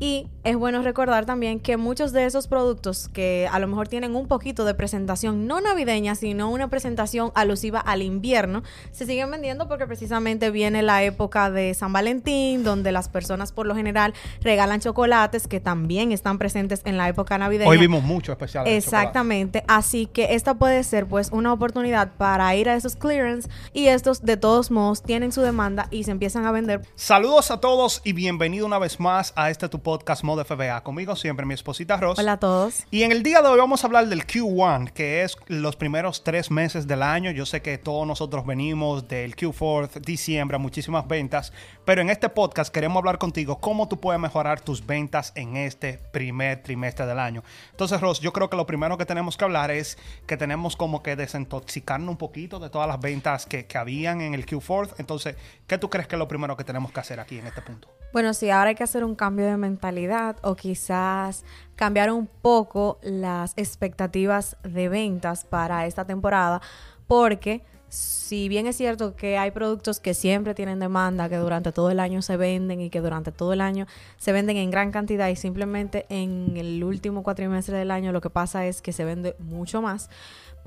Y es bueno recordar también que muchos de esos productos que a lo mejor tienen un poquito de presentación no navideña, sino una presentación alusiva al invierno, se siguen vendiendo porque precisamente viene la época de San Valentín, donde las personas por lo general regalan chocolates que también están presentes en la época navideña. Hoy vimos mucho especial. Exactamente, así que esta puede ser pues una oportunidad para ir a esos clearance y estos de todos modos tienen su demanda y se empiezan a vender. Saludos a todos y bienvenido una vez más a este tu podcast Modo FBA. Conmigo siempre mi esposita Ross. Hola a todos. Y en el día de hoy vamos a hablar del Q1, que es los primeros tres meses del año. Yo sé que todos nosotros venimos del Q4, diciembre, muchísimas ventas, pero en este podcast queremos hablar contigo cómo tú puedes mejorar tus ventas en este primer trimestre del año. Entonces, Ross, yo creo que lo primero que tenemos que hablar es que tenemos como que desintoxicarnos un poquito de todas las ventas que, que habían en el Q4. Entonces, ¿qué tú crees que es lo primero que tenemos que hacer aquí en este punto? Bueno, sí, ahora hay que hacer un cambio de mentalidad o quizás cambiar un poco las expectativas de ventas para esta temporada, porque si bien es cierto que hay productos que siempre tienen demanda, que durante todo el año se venden y que durante todo el año se venden en gran cantidad y simplemente en el último cuatrimestre del año lo que pasa es que se vende mucho más,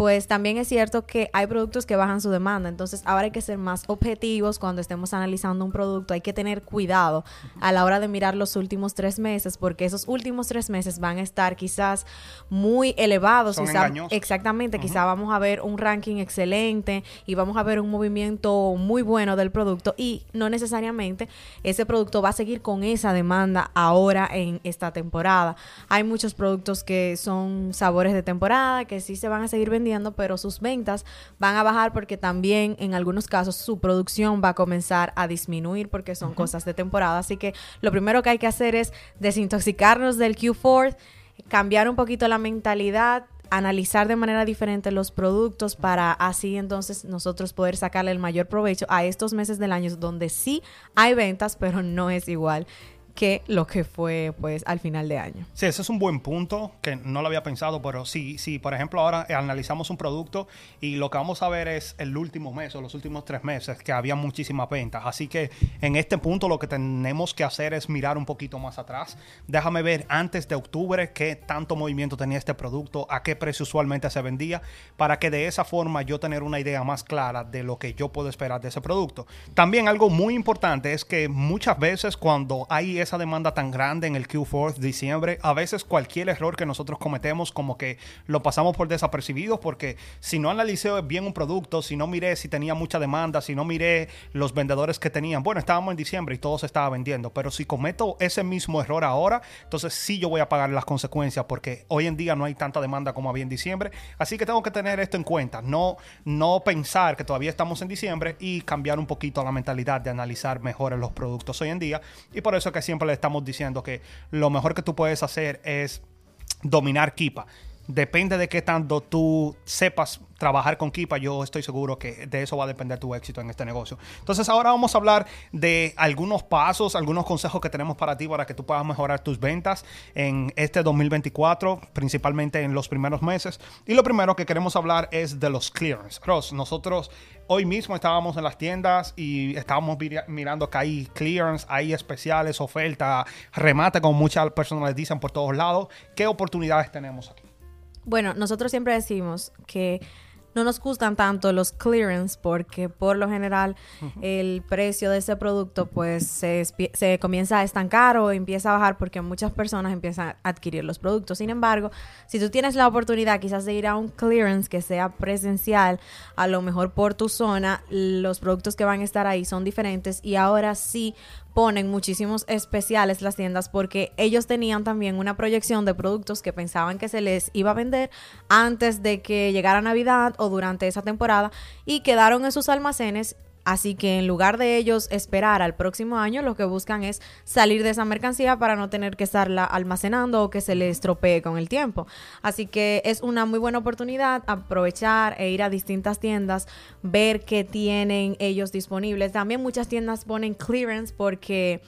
pues también es cierto que hay productos que bajan su demanda. Entonces ahora hay que ser más objetivos cuando estemos analizando un producto. Hay que tener cuidado a la hora de mirar los últimos tres meses, porque esos últimos tres meses van a estar quizás muy elevados. Son quizá, exactamente, quizá vamos a ver un ranking excelente y vamos a ver un movimiento muy bueno del producto y no necesariamente ese producto va a seguir con esa demanda ahora en esta temporada. Hay muchos productos que son sabores de temporada, que sí se van a seguir vendiendo pero sus ventas van a bajar porque también en algunos casos su producción va a comenzar a disminuir porque son cosas de temporada. Así que lo primero que hay que hacer es desintoxicarnos del Q4, cambiar un poquito la mentalidad, analizar de manera diferente los productos para así entonces nosotros poder sacarle el mayor provecho a estos meses del año donde sí hay ventas, pero no es igual que lo que fue pues al final de año. Sí, ese es un buen punto que no lo había pensado, pero sí, sí, por ejemplo, ahora analizamos un producto y lo que vamos a ver es el último mes o los últimos tres meses que había muchísimas ventas. Así que en este punto lo que tenemos que hacer es mirar un poquito más atrás. Déjame ver antes de octubre qué tanto movimiento tenía este producto, a qué precio usualmente se vendía, para que de esa forma yo tener una idea más clara de lo que yo puedo esperar de ese producto. También algo muy importante es que muchas veces cuando hay esa demanda tan grande en el Q4 diciembre, a veces cualquier error que nosotros cometemos como que lo pasamos por desapercibidos porque si no analicé bien un producto, si no miré si tenía mucha demanda, si no miré los vendedores que tenían, bueno, estábamos en diciembre y todo se estaba vendiendo, pero si cometo ese mismo error ahora, entonces sí yo voy a pagar las consecuencias porque hoy en día no hay tanta demanda como había en diciembre, así que tengo que tener esto en cuenta, no, no pensar que todavía estamos en diciembre y cambiar un poquito la mentalidad de analizar mejor los productos hoy en día. Y por eso que siempre le estamos diciendo que lo mejor que tú puedes hacer es dominar Kipa. Depende de qué tanto tú sepas trabajar con Kipa, yo estoy seguro que de eso va a depender tu éxito en este negocio. Entonces ahora vamos a hablar de algunos pasos, algunos consejos que tenemos para ti para que tú puedas mejorar tus ventas en este 2024, principalmente en los primeros meses. Y lo primero que queremos hablar es de los clearance. Ross, nosotros hoy mismo estábamos en las tiendas y estábamos mirando que hay clearance, hay especiales, oferta, remate, como muchas personas les dicen por todos lados. ¿Qué oportunidades tenemos aquí? Bueno, nosotros siempre decimos que no nos gustan tanto los clearance porque por lo general el precio de ese producto pues se, se, comienza a estancar o empieza a bajar porque muchas personas empiezan a adquirir los productos. Sin embargo, si tú tienes la oportunidad quizás de ir a un clearance que sea presencial, a lo mejor por tu zona, los productos que van a estar ahí son diferentes y ahora sí ponen muchísimos especiales las tiendas porque ellos tenían también una proyección de productos que pensaban que se les iba a vender antes de que llegara Navidad o durante esa temporada y quedaron en sus almacenes Así que en lugar de ellos esperar al próximo año, lo que buscan es salir de esa mercancía para no tener que estarla almacenando o que se le estropee con el tiempo. Así que es una muy buena oportunidad aprovechar e ir a distintas tiendas, ver qué tienen ellos disponibles. También muchas tiendas ponen clearance porque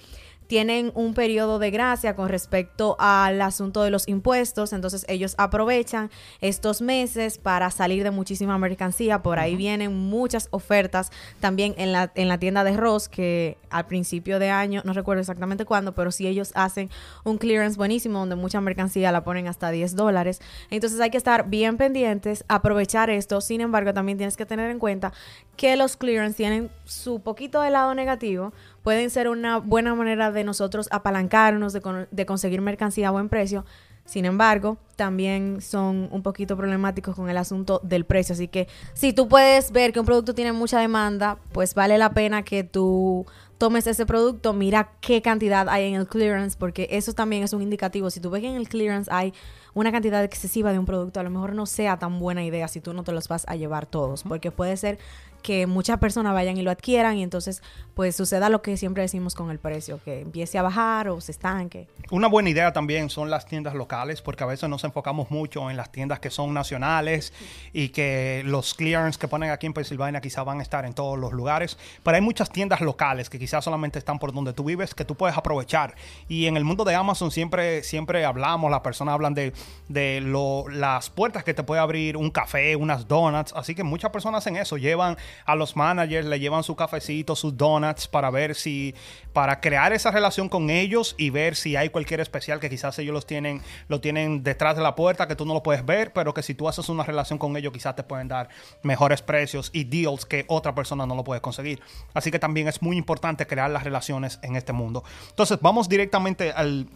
tienen un periodo de gracia con respecto al asunto de los impuestos, entonces ellos aprovechan estos meses para salir de muchísima mercancía, por ahí vienen muchas ofertas también en la, en la tienda de Ross, que al principio de año, no recuerdo exactamente cuándo, pero si ellos hacen un clearance buenísimo donde mucha mercancía la ponen hasta 10 dólares, entonces hay que estar bien pendientes, aprovechar esto, sin embargo también tienes que tener en cuenta que los clearance tienen su poquito de lado negativo, pueden ser una buena manera de nosotros apalancarnos, de, de conseguir mercancía a buen precio. Sin embargo, también son un poquito problemáticos con el asunto del precio. Así que si tú puedes ver que un producto tiene mucha demanda, pues vale la pena que tú tomes ese producto, mira qué cantidad hay en el clearance, porque eso también es un indicativo. Si tú ves que en el clearance hay una cantidad excesiva de un producto, a lo mejor no sea tan buena idea si tú no te los vas a llevar todos, porque puede ser que muchas personas vayan y lo adquieran y entonces pues suceda lo que siempre decimos con el precio, que empiece a bajar o se estanque. Una buena idea también son las tiendas locales, porque a veces nos enfocamos mucho en las tiendas que son nacionales y que los clearance que ponen aquí en Pensilvania quizás van a estar en todos los lugares, pero hay muchas tiendas locales que quizás solamente están por donde tú vives que tú puedes aprovechar. Y en el mundo de Amazon siempre, siempre hablamos, las personas hablan de, de lo, las puertas que te puede abrir un café, unas donuts, así que muchas personas hacen eso, llevan a los managers, le llevan su cafecito, sus donuts para ver si, para crear esa relación con ellos y ver si hay cualquier especial que quizás ellos los tienen, lo tienen detrás de la puerta que tú no lo puedes ver, pero que si tú haces una relación con ellos quizás te pueden dar mejores precios y deals que otra persona no lo puede conseguir. Así que también es muy importante crear las relaciones en este mundo. Entonces vamos directamente al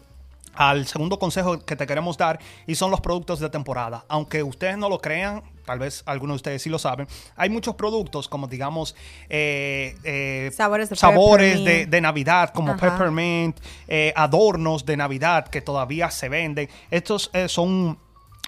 al segundo consejo que te queremos dar y son los productos de temporada. Aunque ustedes no lo crean, tal vez algunos de ustedes sí lo saben, hay muchos productos como digamos eh, eh, sabores, de, sabores de, Navidad, como peppermint, eh, adornos de Navidad que todavía se venden. Estos son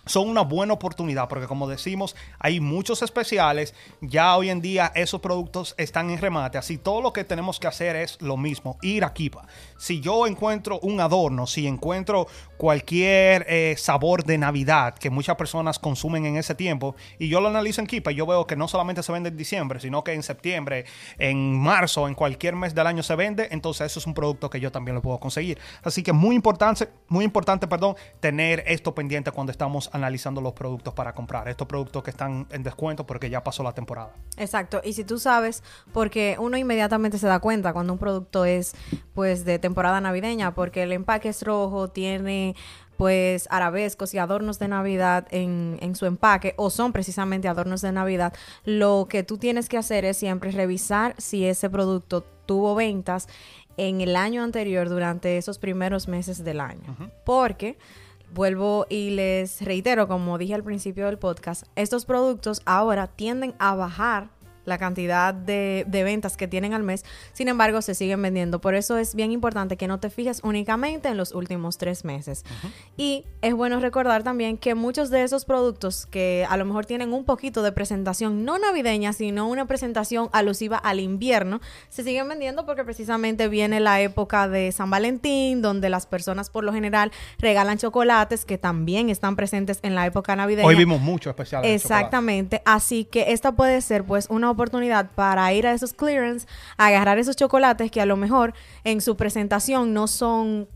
son una buena oportunidad porque como decimos hay muchos especiales ya hoy en día esos productos están en remate así todo lo que tenemos que hacer es lo mismo ir a Kipa si yo encuentro un adorno si encuentro cualquier eh, sabor de Navidad que muchas personas consumen en ese tiempo y yo lo analizo en Kipa yo veo que no solamente se vende en diciembre sino que en septiembre en marzo en cualquier mes del año se vende entonces eso es un producto que yo también lo puedo conseguir. Así que muy importante muy importante perdón tener esto pendiente cuando estamos analizando los productos para comprar. Estos productos que están en descuento porque ya pasó la temporada. Exacto. Y si tú sabes, porque uno inmediatamente se da cuenta cuando un producto es pues de temporada navideña, porque el empaque es rojo, tiene pues arabescos y adornos de Navidad en, en, su empaque o son precisamente adornos de Navidad, lo que tú tienes que hacer es siempre revisar si ese producto tuvo ventas en el año anterior durante esos primeros meses del año. Porque vuelvo y les reitero, como dije al principio del podcast, estos productos ahora tienden a bajar la cantidad de, ventas que tienen al mes, sin embargo se siguen vendiendo. Por eso es bien importante que no te fijes únicamente en los últimos tres meses. Y es bueno recordar también que muchos de esos productos que a lo mejor tienen un poquito de presentación no navideña, sino una presentación alusiva al invierno, se siguen vendiendo porque precisamente viene la época de San Valentín, donde las personas por lo general regalan chocolates que también están presentes en la época navideña. Hoy vimos mucho especial. Exactamente, así que esta puede ser pues una oportunidad para ir a esos clearance, agarrar esos chocolates que a lo mejor en su presentación no son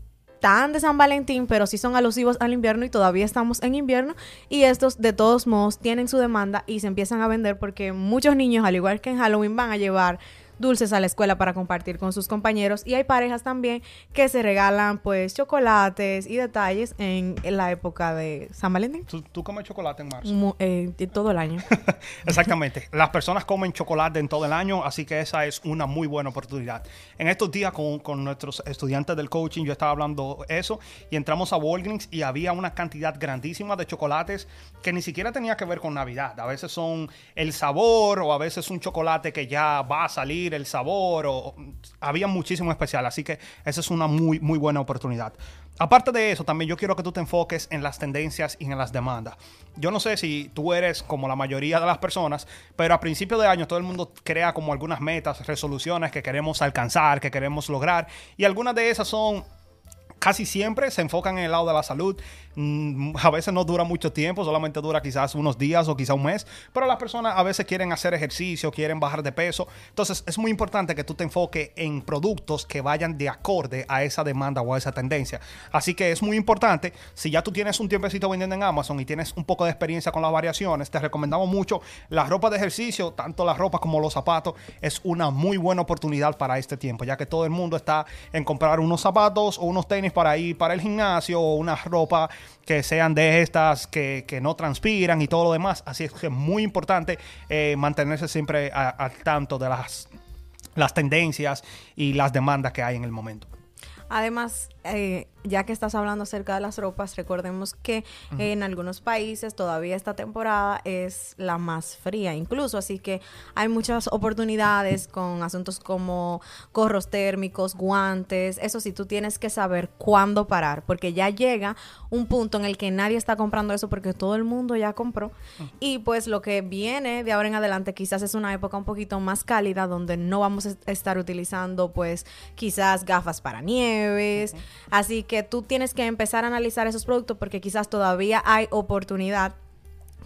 tan de San Valentín, pero sí son alusivos al invierno y todavía estamos en invierno. Y estos de todos modos tienen su demanda y se empiezan a vender porque muchos niños, al igual que en Halloween, van a llevar dulces a la escuela para compartir con sus compañeros y hay parejas también que se regalan pues chocolates y detalles en, la época de San Valentín. ¿Tú, comes chocolate en marzo? Eh, todo el año. Exactamente. Las personas comen chocolate en todo el año, así que esa es una muy buena oportunidad. En estos días con, con nuestros estudiantes del coaching yo estaba hablando eso y entramos a Walgreens y había una cantidad grandísima de chocolates que ni siquiera tenía que ver con Navidad. A veces son el sabor o a veces un chocolate que ya va a salir el sabor, o, había muchísimo especial, así que esa es una muy, muy buena oportunidad. Aparte de eso, también yo quiero que tú te enfoques en las tendencias y en las demandas. Yo no sé si tú eres como la mayoría de las personas, pero a principio de año todo el mundo crea como algunas metas, resoluciones que queremos alcanzar, que queremos lograr, y algunas de esas son casi siempre se enfocan en el lado de la salud. Mm, a veces no dura mucho tiempo, solamente dura quizás unos días o quizás un mes, pero las personas a veces quieren hacer ejercicio, quieren bajar de peso. Entonces es muy importante que tú te enfoques en productos que vayan de acorde a esa demanda o a esa tendencia. Así que es muy importante, si ya tú tienes un tiempecito vendiendo en Amazon y tienes un poco de experiencia con las variaciones, te recomendamos mucho la ropa de ejercicio, tanto la ropa como los zapatos, es una muy buena oportunidad para este tiempo, ya que todo el mundo está en comprar unos zapatos o unos tenis para ir para el gimnasio o una ropa que sean de estas que, no transpiran y todo lo demás. Así es que es muy importante eh, mantenerse siempre al tanto de las, las tendencias y las demandas que hay en el momento. Además, eh, ya que estás hablando acerca de las ropas, recordemos que en algunos países todavía esta temporada es la más fría incluso, así que hay muchas oportunidades con asuntos como gorros térmicos, guantes, eso sí, tú tienes que saber cuándo parar, porque ya llega un punto en el que nadie está comprando eso porque todo el mundo ya compró. Y pues lo que viene de ahora en adelante quizás es una época un poquito más cálida donde no vamos a estar utilizando pues quizás gafas para nieves, así que tú tienes que empezar a analizar esos productos porque quizás todavía hay oportunidad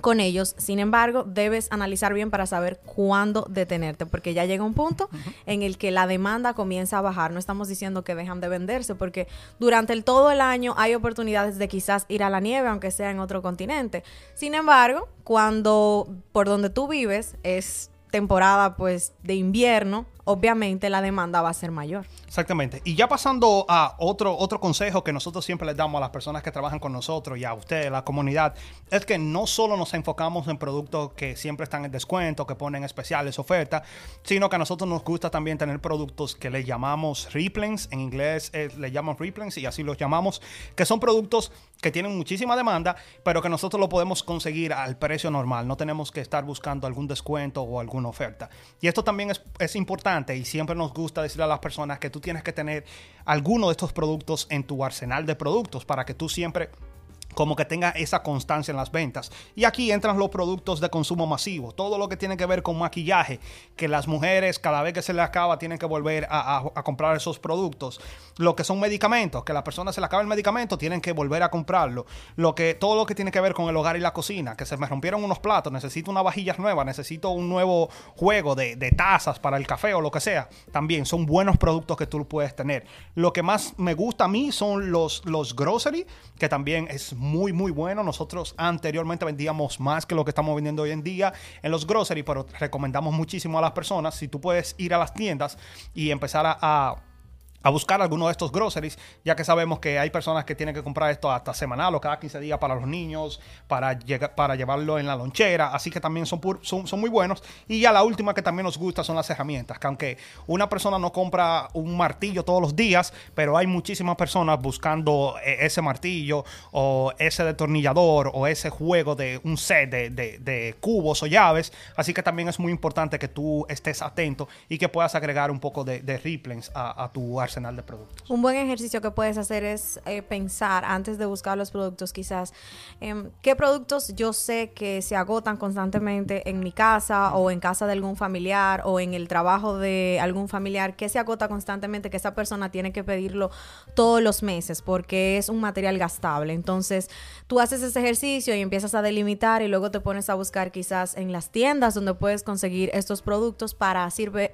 con ellos. Sin embargo, debes analizar bien para saber cuándo detenerte, porque ya llega un punto en el que la demanda comienza a bajar. No estamos diciendo que dejan de venderse, porque durante el, todo el año hay oportunidades de quizás ir a la nieve, aunque sea en otro continente. Sin embargo, cuando por donde tú vives es temporada pues de invierno, obviamente la demanda va a ser mayor. Exactamente. Y ya pasando a otro, otro consejo que nosotros siempre les damos a las personas que trabajan con nosotros y a ustedes, la comunidad, es que no solo nos enfocamos en productos que siempre están en descuento, que ponen especiales, ofertas, sino que a nosotros nos gusta también tener productos que le llamamos replens, en inglés eh, le llamamos replens y así los llamamos, que son productos que tienen muchísima demanda, pero que nosotros lo podemos conseguir al precio normal. No tenemos que estar buscando algún descuento o alguna oferta. Y esto también es, es importante y siempre nos gusta decirle a las personas que tú tienes que tener alguno de estos productos en tu arsenal de productos para que tú siempre como que tenga esa constancia en las ventas. Y aquí entran los productos de consumo masivo, todo lo que tiene que ver con maquillaje, que las mujeres cada vez que se les acaba tienen que volver a, comprar esos productos. Lo que son medicamentos, que la persona se le acaba el medicamento, tienen que volver a comprarlo. Lo que, todo lo que tiene que ver con el hogar y la cocina, que se me rompieron unos platos, necesito una vajilla nueva, necesito un nuevo juego de, tazas para el café o lo que sea. También son buenos productos que tú puedes tener. Lo que más me gusta a mí son los, los que también es muy muy, muy bueno. Nosotros anteriormente vendíamos más que lo que estamos vendiendo hoy en día en los grocery, pero recomendamos muchísimo a las personas, si tú puedes ir a las tiendas y empezar a a buscar alguno de estos groceries, ya que sabemos que hay personas que tienen que comprar esto hasta semanal o cada 15 días para los niños, para, para llevarlo en la lonchera, así que también son, son, son, muy buenos. Y ya la última que también nos gusta son las herramientas, que aunque una persona no compra un martillo todos los días, pero hay muchísimas personas buscando eh, ese martillo o ese detornillador o ese juego de un set de, de, cubos o llaves, así que también es muy importante que tú estés atento y que puedas agregar un poco de, de a, a tu Un buen ejercicio que puedes hacer es eh, pensar antes de buscar los productos quizás em, qué productos yo sé que se agotan constantemente en mi casa o en casa de algún familiar o en el trabajo de algún familiar que se agota constantemente que esa persona tiene que pedirlo todos los meses porque es un material gastable. Entonces tú haces ese ejercicio y empiezas a delimitar y luego te pones a buscar quizás en las tiendas donde puedes conseguir estos productos para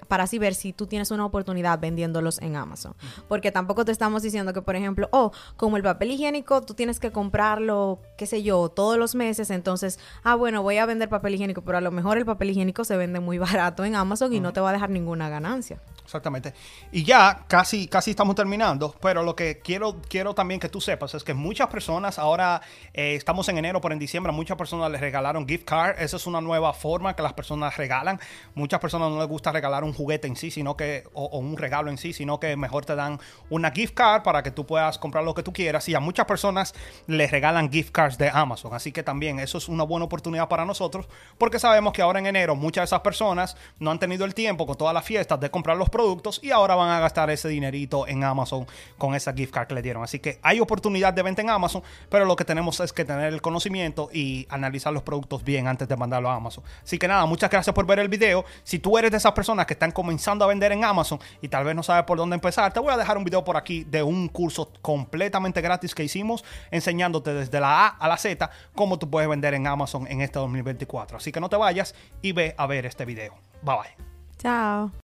para así ver si tú tienes una oportunidad vendiéndolos en Amazon. Porque tampoco te estamos diciendo que, por ejemplo, oh, como el papel higiénico, tú tienes que comprarlo, qué sé yo, todos los meses. Entonces, ah, bueno, voy a vender papel higiénico, pero a lo mejor el papel higiénico se vende muy barato en Amazon y no te va a dejar ninguna ganancia. Exactamente. Y ya casi, casi estamos terminando, pero lo que quiero, quiero también que tú sepas es que muchas personas, ahora eh, estamos en enero, pero en diciembre muchas personas les regalaron gift card. Esa es una nueva forma que las personas regalan. Muchas personas no les gusta regalar un juguete en sí, sino que, o un regalo en sí, sino que mejor te dan una gift card para que tú puedas comprar lo que tú quieras. Y a muchas personas les regalan gift cards de Amazon. Así que también eso es una buena oportunidad para nosotros, porque sabemos que ahora en enero muchas de esas personas no han tenido el tiempo con todas las fiestas de comprar los productos y ahora van a gastar ese dinerito en Amazon con esa gift card que le dieron. Así que hay oportunidad de venta en Amazon, pero lo que tenemos es que tener el conocimiento y analizar los productos bien antes de mandarlo a Amazon. Así que nada, muchas gracias por ver el video. Si tú eres de esas personas que están comenzando a vender en Amazon y tal vez no sabes por dónde empezar, te voy a dejar un video por aquí de un curso completamente gratis que hicimos enseñándote desde la A a la Z cómo tú puedes vender en Amazon en este 2024. Así que no te vayas y ve a ver este video. Bye bye. Chao.